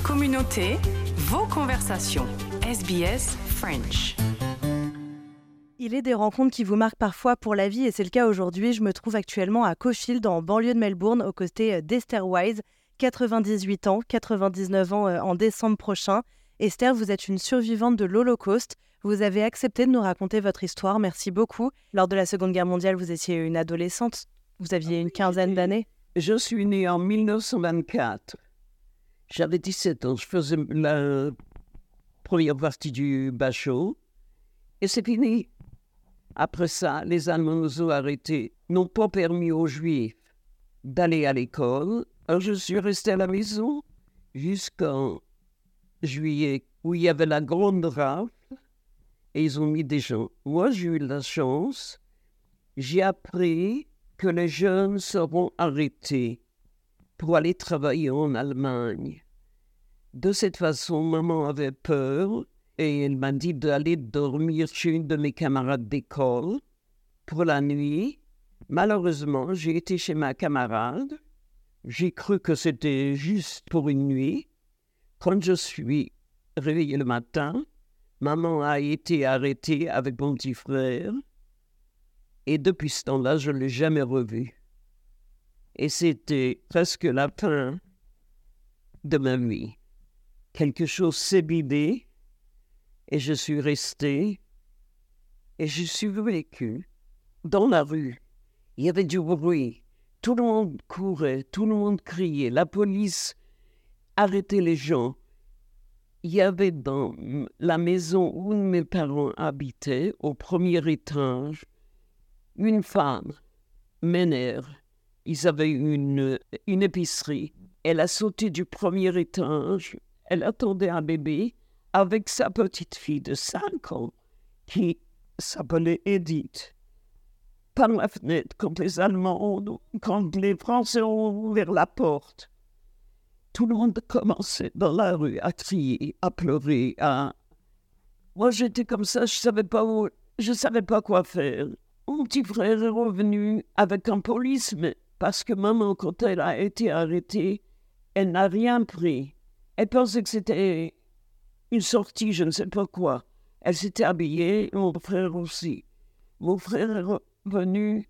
Votre communauté, vos conversations. SBS French. Il est des rencontres qui vous marquent parfois pour la vie et c'est le cas aujourd'hui. Je me trouve actuellement à Cofield, en banlieue de Melbourne, aux côtés euh, d'Esther Wise, 98 ans, 99 ans euh, en décembre prochain. Esther, vous êtes une survivante de l'Holocauste. Vous avez accepté de nous raconter votre histoire. Merci beaucoup. Lors de la Seconde Guerre mondiale, vous étiez une adolescente. Vous aviez une quinzaine d'années. Je suis née en 1924. J'avais 17 ans. Je faisais la première partie du bachot. Et c'est fini. Après ça, les Allemands nous ont arrêtés, n'ont pas permis aux Juifs d'aller à l'école. Alors je suis resté à la maison jusqu'en juillet, où il y avait la grande rafle, et ils ont mis des gens. Moi, j'ai eu la chance, j'ai appris que les jeunes seront arrêtés pour aller travailler en Allemagne. De cette façon, maman avait peur et elle m'a dit d'aller dormir chez une de mes camarades d'école pour la nuit. Malheureusement, j'ai été chez ma camarade. J'ai cru que c'était juste pour une nuit. Quand je suis réveillé le matin, maman a été arrêtée avec mon petit frère. Et depuis ce temps-là, je ne l'ai jamais revu. Et c'était presque la fin de ma vie. Quelque chose s'est bidé et je suis resté et je suis vécu dans la rue. Il y avait du bruit. Tout le monde courait, tout le monde criait. La police arrêtait les gens. Il y avait dans la maison où mes parents habitaient, au premier étage, une femme, Ménère. Ils avaient une, une épicerie. Elle a sauté du premier étage. Elle attendait un bébé avec sa petite fille de 5 ans qui s'appelait Edith. Par la fenêtre, quand les Allemands, quand les Français ont ouvert la porte, tout le monde commençait dans la rue à crier, à pleurer, à... Moi, j'étais comme ça, je savais pas où, je savais pas quoi faire. Mon petit frère est revenu avec un police, mais parce que maman, quand elle a été arrêtée, elle n'a rien pris. Elle pensait que c'était une sortie, je ne sais pas quoi. Elle s'était habillée, mon frère aussi. Mon frère est venu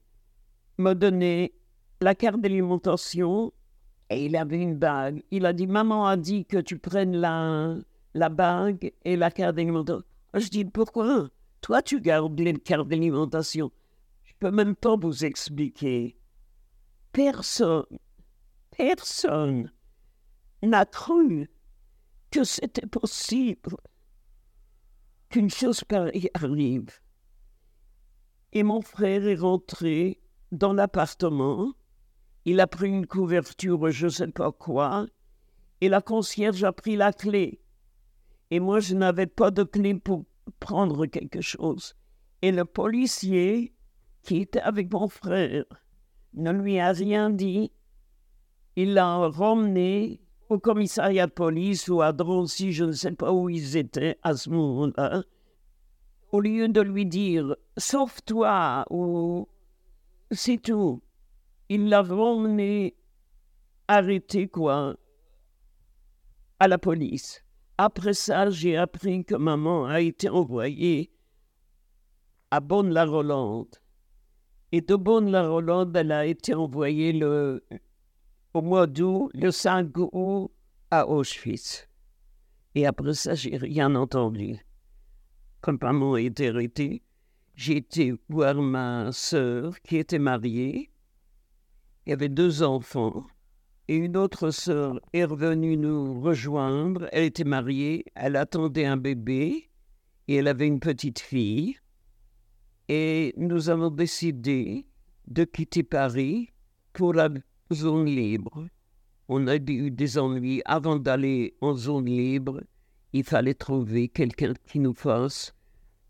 me donner la carte d'alimentation et il avait une bague. Il a dit Maman a dit que tu prennes la, la bague et la carte d'alimentation. Je dis Pourquoi? Toi, tu gardes les cartes d'alimentation. Je peux même pas vous expliquer. Personne, personne n'a cru que c'était possible qu'une chose pareille arrive. Et mon frère est rentré dans l'appartement. Il a pris une couverture, je ne sais pas quoi, et la concierge a pris la clé. Et moi, je n'avais pas de clé pour prendre quelque chose. Et le policier qui était avec mon frère ne lui a rien dit. Il l'a ramené au commissariat de police ou à Drancy, je ne sais pas où ils étaient à ce moment-là, au lieu de lui dire Sauve-toi ou c'est tout, il l'a ramené arrêté, quoi, à la police. Après ça, j'ai appris que maman a été envoyée à Bonne-la-Rolande. Et de Bonne-la-Rolande, elle a été envoyée le au mois d'août, le 5 août, à Auschwitz. Et après ça, j'ai rien entendu. Quand maman était arrêtée, j'ai été voir ma sœur qui était mariée. Il y avait deux enfants. Et une autre sœur est revenue nous rejoindre. Elle était mariée, elle attendait un bébé et elle avait une petite fille. Et nous avons décidé de quitter Paris pour la zone libre. On a eu des ennuis. Avant d'aller en zone libre, il fallait trouver quelqu'un qui nous fasse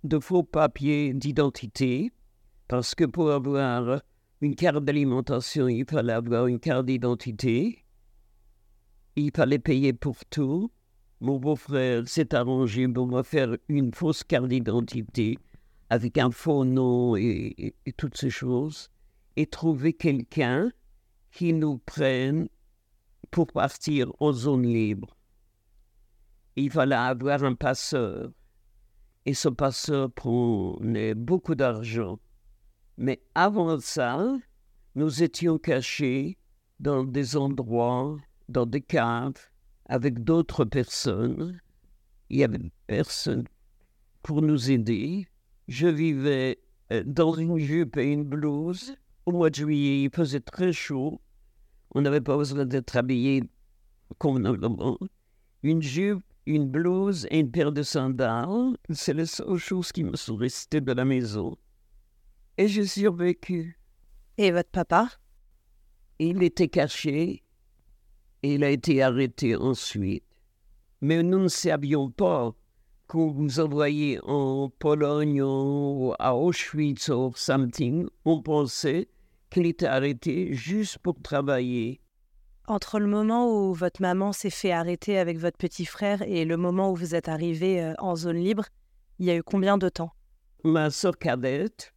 de faux papiers d'identité, parce que pour avoir une carte d'alimentation, il fallait avoir une carte d'identité. Il fallait payer pour tout. Mon beau-frère s'est arrangé pour me faire une fausse carte d'identité avec un faux nom et, toutes ces choses, et trouver quelqu'un qui nous prennent pour partir aux zones libres. il fallait avoir un passeur. Et ce passeur prenait beaucoup d'argent. Mais avant ça, nous étions cachés dans des endroits, dans des caves, avec d'autres personnes. Il y avait personne pour nous aider. Je vivais euh, dans une jupe et une blouse. Au mois de juillet, il faisait très chaud. On n'avait pas besoin d'être habillé convenablement. Une jupe, une blouse et une paire de sandales, c'est les seules choses qui me sont restées de la maison. Et j'ai survécu. Et votre papa? Il était caché et il a été arrêté ensuite. Mais nous ne savions pas qu'on vous envoyait en Pologne ou à Auschwitz ou something. On pensait qu'il était arrêté juste pour travailler. Entre le moment où votre maman s'est fait arrêter avec votre petit frère et le moment où vous êtes arrivé euh, en zone libre, il y a eu combien de temps? Ma soeur cadette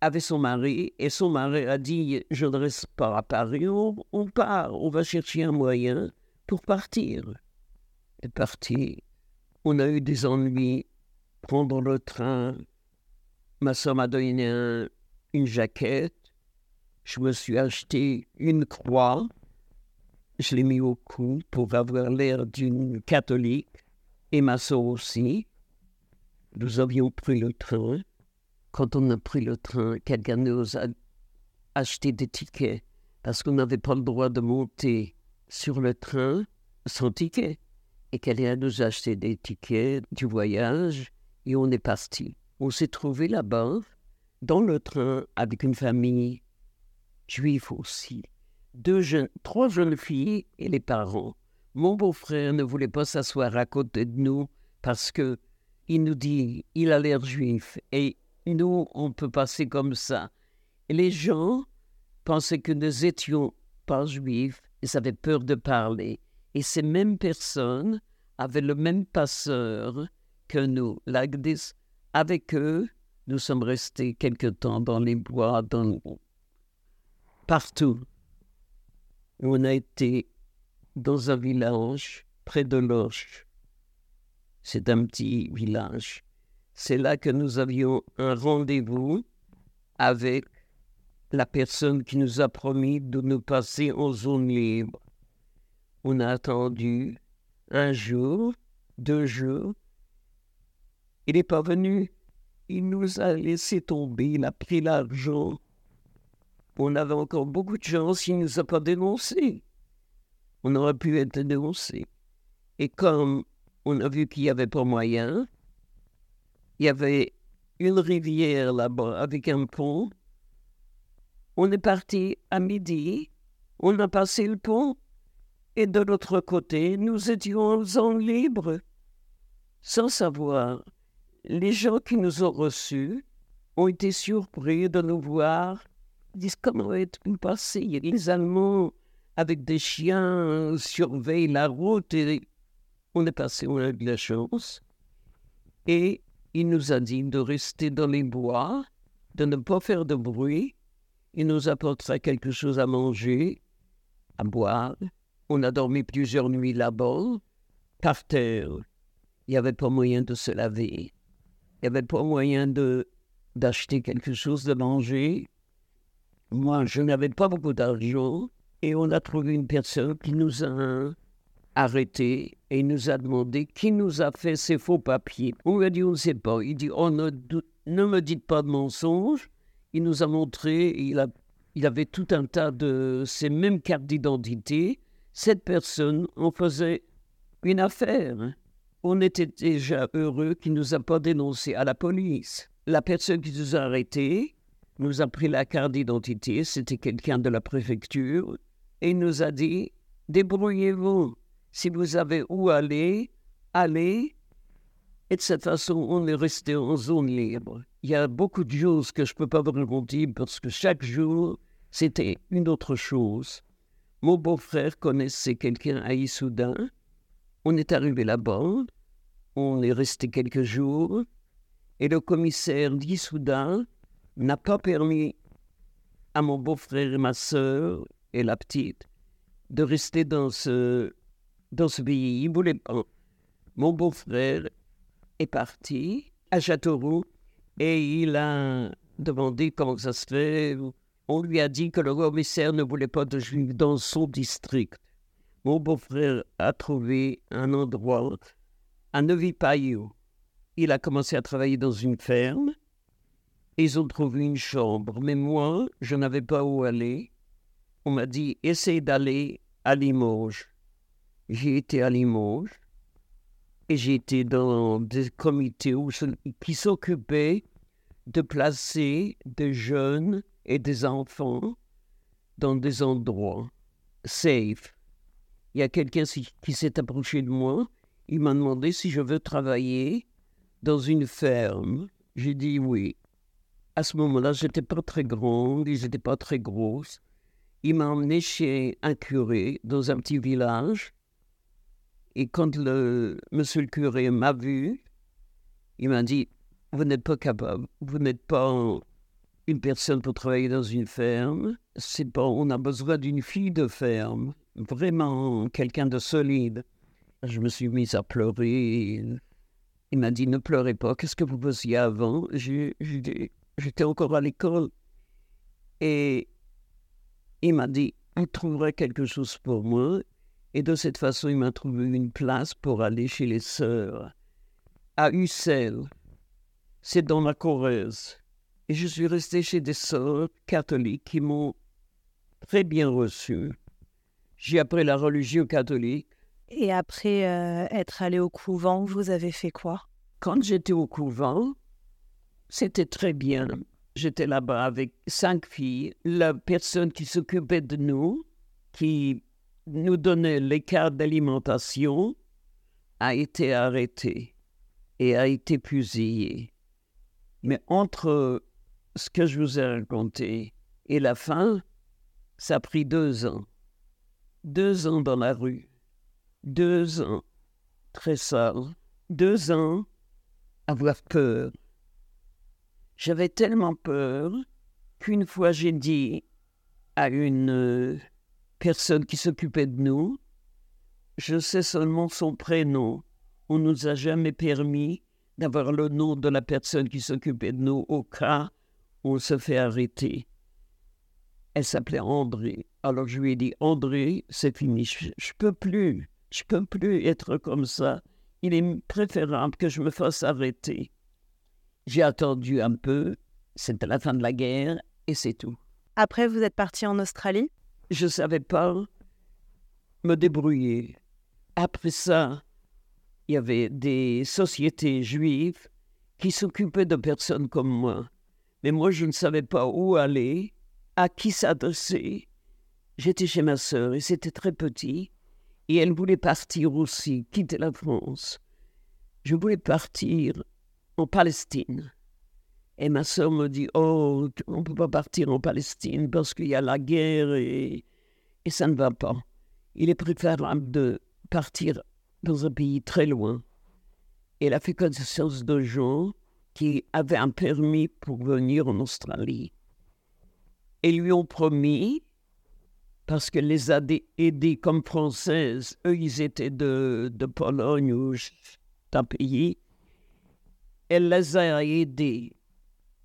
avait son mari et son mari a dit Je ne reste pas à Paris, on, on part, on va chercher un moyen pour partir. Et parti. On a eu des ennuis. Prendre le train. Ma soeur m'a donné un- une jaquette. Je me suis acheté une croix. Je l'ai mis au cou pour avoir l'air d'une catholique. Et ma soeur aussi. Nous avions pris le train. Quand on a pris le train, quelqu'un nous a acheté des tickets parce qu'on n'avait pas le droit de monter sur le train sans ticket. Et quelqu'un nous a acheté des tickets du voyage et on est parti. On s'est trouvé là-bas, dans le train, avec une famille juive aussi. Trois jeunes filles et les parents. Mon beau-frère ne voulait pas s'asseoir à côté de nous parce que il nous dit il a l'air juif et nous on peut passer comme ça. Et les gens pensaient que nous étions pas juifs, ils avaient peur de parler. Et ces mêmes personnes avaient le même passeur que nous, l'Agdis. Avec eux, nous sommes restés quelque temps dans les bois, dans... partout. On a été dans un village près de Loche. C'est un petit village. C'est là que nous avions un rendez-vous avec la personne qui nous a promis de nous passer en zone libre. On a attendu un jour, deux jours. Il n'est pas venu. Il nous a laissé tomber. Il a pris l'argent. On avait encore beaucoup de chance. Il ne nous a pas dénoncé. On aurait pu être dénoncé. Et comme on a vu qu'il n'y avait pas moyen, il y avait une rivière là-bas avec un pont. On est parti à midi. On a passé le pont. Et de l'autre côté, nous étions en libre. Sans savoir, les gens qui nous ont reçus ont été surpris de nous voir. Ils disent comment est-vous passé Les Allemands, avec des chiens, surveillent la route et on est passé, on a eu de la chance. Et il nous a dit de rester dans les bois, de ne pas faire de bruit. Il nous apportera quelque chose à manger, à boire. On a dormi plusieurs nuits là-bas, par terre. Il n'y avait pas moyen de se laver. Il n'y avait pas moyen de d'acheter quelque chose de manger. Moi, je n'avais pas beaucoup d'argent. Et on a trouvé une personne qui nous a arrêtés et nous a demandé qui nous a fait ces faux papiers. On lui a dit on ne sait pas. Il dit oh, ne, ne me dites pas de mensonges. Il nous a montré, il, a, il avait tout un tas de ces mêmes cartes d'identité. Cette personne, on faisait une affaire. hein. On était déjà heureux qu'il ne nous a pas dénoncé à la police. La personne qui nous a arrêtés nous a pris la carte d'identité, c'était quelqu'un de la préfecture, et nous a dit débrouillez-vous. Si vous avez où aller, allez. Et de cette façon, on est resté en zone libre. Il y a beaucoup de choses que je ne peux pas vous raconter parce que chaque jour, c'était une autre chose. Mon beau-frère connaissait quelqu'un à Issoudun. On est arrivé là-bas. On est resté quelques jours. Et le commissaire d'Issoudun n'a pas permis à mon beau-frère et ma sœur et la petite de rester dans ce, dans ce pays. Ils ne voulaient pas. Mon beau-frère est parti à Châteauroux et il a demandé comment ça se fait. On lui a dit que le commissaire ne voulait pas de juifs dans son district. Mon beau-frère a trouvé un endroit à Neuvy-Payot. Il a commencé à travailler dans une ferme. Ils ont trouvé une chambre, mais moi, je n'avais pas où aller. On m'a dit, essaye d'aller à Limoges. J'ai été à Limoges et j'ai été dans des comités qui s'occupaient de placer des jeunes et des enfants dans des endroits safe. Il y a quelqu'un qui s'est approché de moi. Il m'a demandé si je veux travailler dans une ferme. J'ai dit oui. À ce moment-là, j'étais pas très grande, ils n'étaient pas très grosses. Il m'a emmené chez un curé dans un petit village. Et quand le monsieur le curé m'a vu, il m'a dit Vous n'êtes pas capable, vous n'êtes pas une personne pour travailler dans une ferme. C'est pas, on a besoin d'une fille de ferme, vraiment quelqu'un de solide. Je me suis mise à pleurer. Il m'a dit Ne pleurez pas, qu'est-ce que vous faisiez avant? J'étais encore à l'école. Et il m'a dit On trouverait quelque chose pour moi. Et de cette façon, il m'a trouvé une place pour aller chez les sœurs à Ussel. C'est dans la Corrèze. Et je suis resté chez des sœurs catholiques qui m'ont très bien reçu. J'ai appris la religion catholique. Et après euh, être allé au couvent, vous avez fait quoi? Quand j'étais au couvent, c'était très bien. J'étais là-bas avec cinq filles. La personne qui s'occupait de nous, qui nous donnait les cartes d'alimentation a été arrêté et a été fusillé. Mais entre ce que je vous ai raconté et la fin, ça a pris deux ans. Deux ans dans la rue. Deux ans très sale. Deux ans avoir peur. J'avais tellement peur qu'une fois j'ai dit à une personne qui s'occupait de nous. Je sais seulement son prénom. On nous a jamais permis d'avoir le nom de la personne qui s'occupait de nous au cas on se fait arrêter. Elle s'appelait André. Alors je lui ai dit André, c'est fini. Je, ne peux plus. Je peux plus être comme ça. Il est préférable que je me fasse arrêter. J'ai attendu un peu. C'était la fin de la guerre et c'est tout. Après, vous êtes parti en Australie? Je ne savais pas me débrouiller. Après ça, il y avait des sociétés juives qui s'occupaient de personnes comme moi. Mais moi, je ne savais pas où aller, à qui s'adresser. J'étais chez ma sœur et c'était très petit. Et elle voulait partir aussi, quitter la France. Je voulais partir en Palestine. Et ma soeur me dit, oh, on ne peut pas partir en Palestine parce qu'il y a la guerre et, et ça ne va pas. Il est préférable de partir dans un pays très loin. Elle a fait connaissance de gens qui avaient un permis pour venir en Australie. Et lui ont promis, parce qu'elle les a aidés comme françaises, eux ils étaient de, de Pologne ou d'un pays, elle les a aidés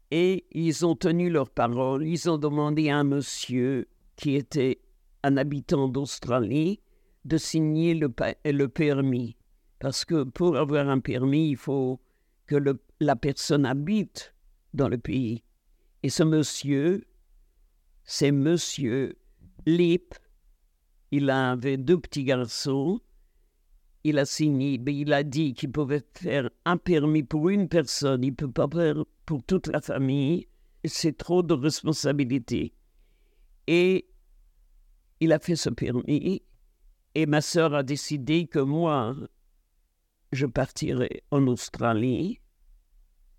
et ils ont tenu leur parole. Ils ont demandé à un monsieur qui était un habitant d'Australie de signer le, le, permis. Parce que pour avoir un permis, il faut que la personne habite dans le pays. Et ce monsieur, c'est monsieur Lip. Il avait deux petits garçons. Il a signé, mais il a dit qu'il pouvait faire un permis pour une personne. Il ne peut pas faire pour toute la famille, c'est trop de responsabilité. Et il a fait ce permis et ma sœur a décidé que moi, je partirai en Australie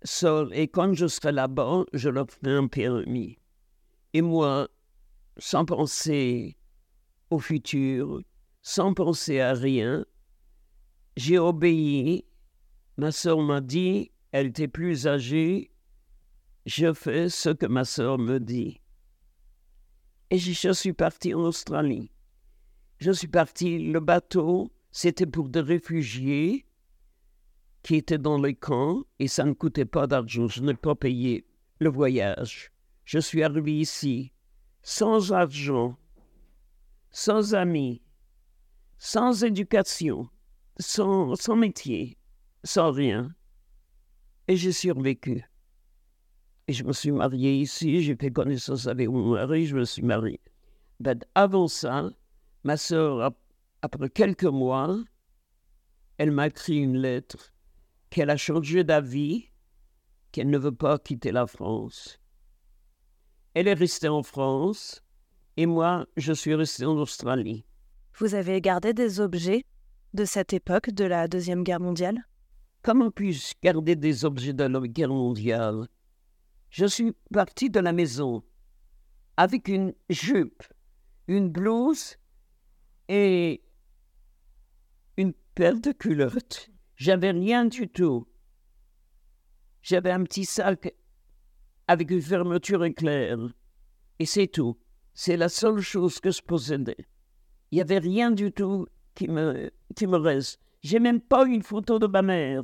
seul et quand je serai là-bas, je leur ferai un permis. Et moi, sans penser au futur, sans penser à rien, j'ai obéi. Ma sœur m'a dit, elle était plus âgée, je fais ce que ma sœur me dit. Et je suis parti en Australie. Je suis parti, le bateau, c'était pour des réfugiés qui étaient dans les camps et ça ne coûtait pas d'argent. Je n'ai pas payé le voyage. Je suis arrivé ici sans argent, sans amis, sans éducation, sans, sans métier, sans rien. Et j'ai survécu. Et je me suis marié ici, j'ai fait connaissance avec mon mari, je me suis marié. Ben, avant ça, ma soeur, après quelques mois, elle m'a écrit une lettre qu'elle a changé d'avis, qu'elle ne veut pas quitter la France. Elle est restée en France et moi, je suis resté en Australie. Vous avez gardé des objets de cette époque de la Deuxième Guerre mondiale? Comment puis-je garder des objets de la guerre mondiale? Je suis parti de la maison avec une jupe, une blouse et une paire de culottes. J'avais rien du tout. J'avais un petit sac avec une fermeture éclair. Et c'est tout. C'est la seule chose que je possédais. Il n'y avait rien du tout qui me, qui me reste. J'ai même pas une photo de ma mère.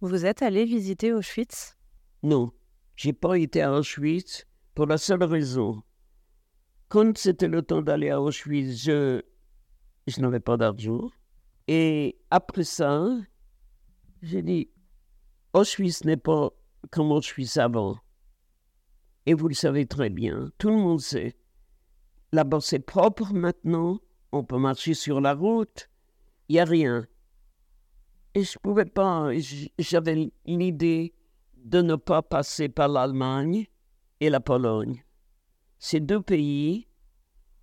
Vous êtes allé visiter Auschwitz? Non, j'ai pas été à Auschwitz pour la seule raison. Quand c'était le temps d'aller à Auschwitz, je, je n'avais pas d'argent. Et après ça, j'ai dit, Auschwitz n'est pas comme Auschwitz avant. Et vous le savez très bien, tout le monde sait. Là-bas, c'est propre maintenant, on peut marcher sur la route, il n'y a rien. Et je ne pouvais pas, j'avais l'idée de ne pas passer par l'Allemagne et la Pologne. Ces deux pays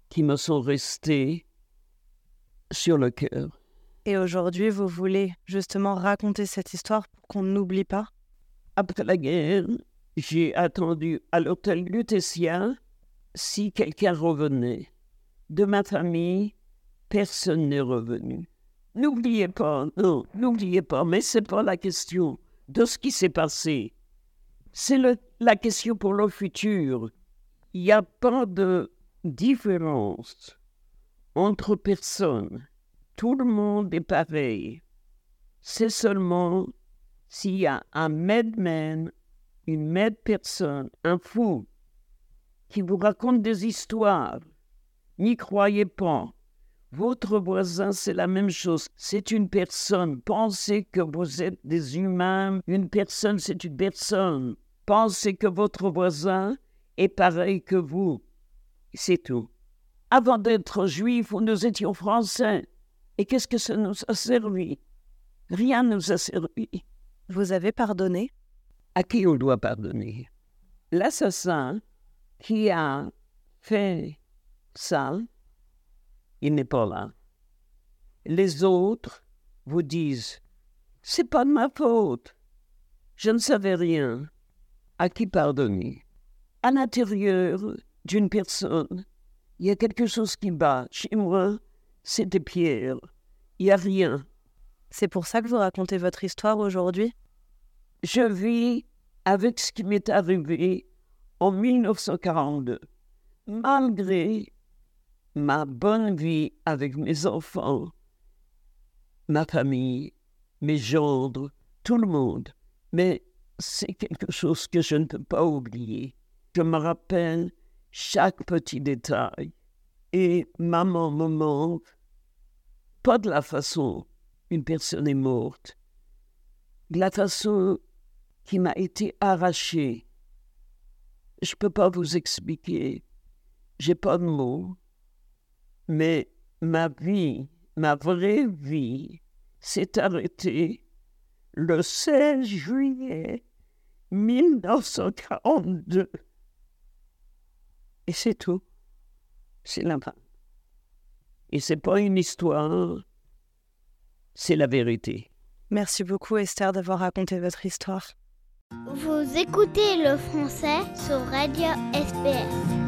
qui me sont restés sur le cœur. Et aujourd'hui, vous voulez justement raconter cette histoire pour qu'on n'oublie pas? Après la guerre, j'ai attendu à l'hôtel Lutetia si quelqu'un revenait. De ma famille, personne n'est revenu. N'oubliez pas, non, n'oubliez pas, mais c'est pas la question de ce qui s'est passé. C'est la question pour le futur. Il n'y a pas de différence entre personnes. Tout le monde est pareil. C'est seulement s'il y a un madman une mère personne, un fou, qui vous raconte des histoires. N'y croyez pas. Votre voisin, c'est la même chose. C'est une personne. Pensez que vous êtes des humains. Une personne, c'est une personne. Pensez que votre voisin est pareil que vous. C'est tout. Avant d'être juifs, nous étions français. Et qu'est-ce que ça nous a servi? Rien ne nous a servi. Vous avez pardonné? À qui on doit pardonner? L'assassin qui a fait ça, il n'est pas là. Les autres vous disent C'est pas de ma faute. Je ne savais rien. À qui pardonner? À l'intérieur d'une personne, il y a quelque chose qui bat. Chez moi, c'était Pierre. Il n'y a rien. C'est pour ça que vous racontez votre histoire aujourd'hui? Je vis avec ce qui m'est arrivé en 1942. Malgré ma bonne vie avec mes enfants, ma famille, mes gendres, tout le monde. Mais c'est quelque chose que je ne peux pas oublier. Je me rappelle chaque petit détail. Et maman me manque, pas de la façon une personne est morte, de la façon qui m'a été arraché. Je ne peux pas vous expliquer. J'ai pas de mots. Mais ma vie, ma vraie vie, s'est arrêtée le 16 juillet 1942. Et c'est tout. C'est la fin. Et c'est pas une histoire, c'est la vérité. Merci beaucoup Esther d'avoir raconté votre histoire. Vous écoutez le français sur Radio SPS.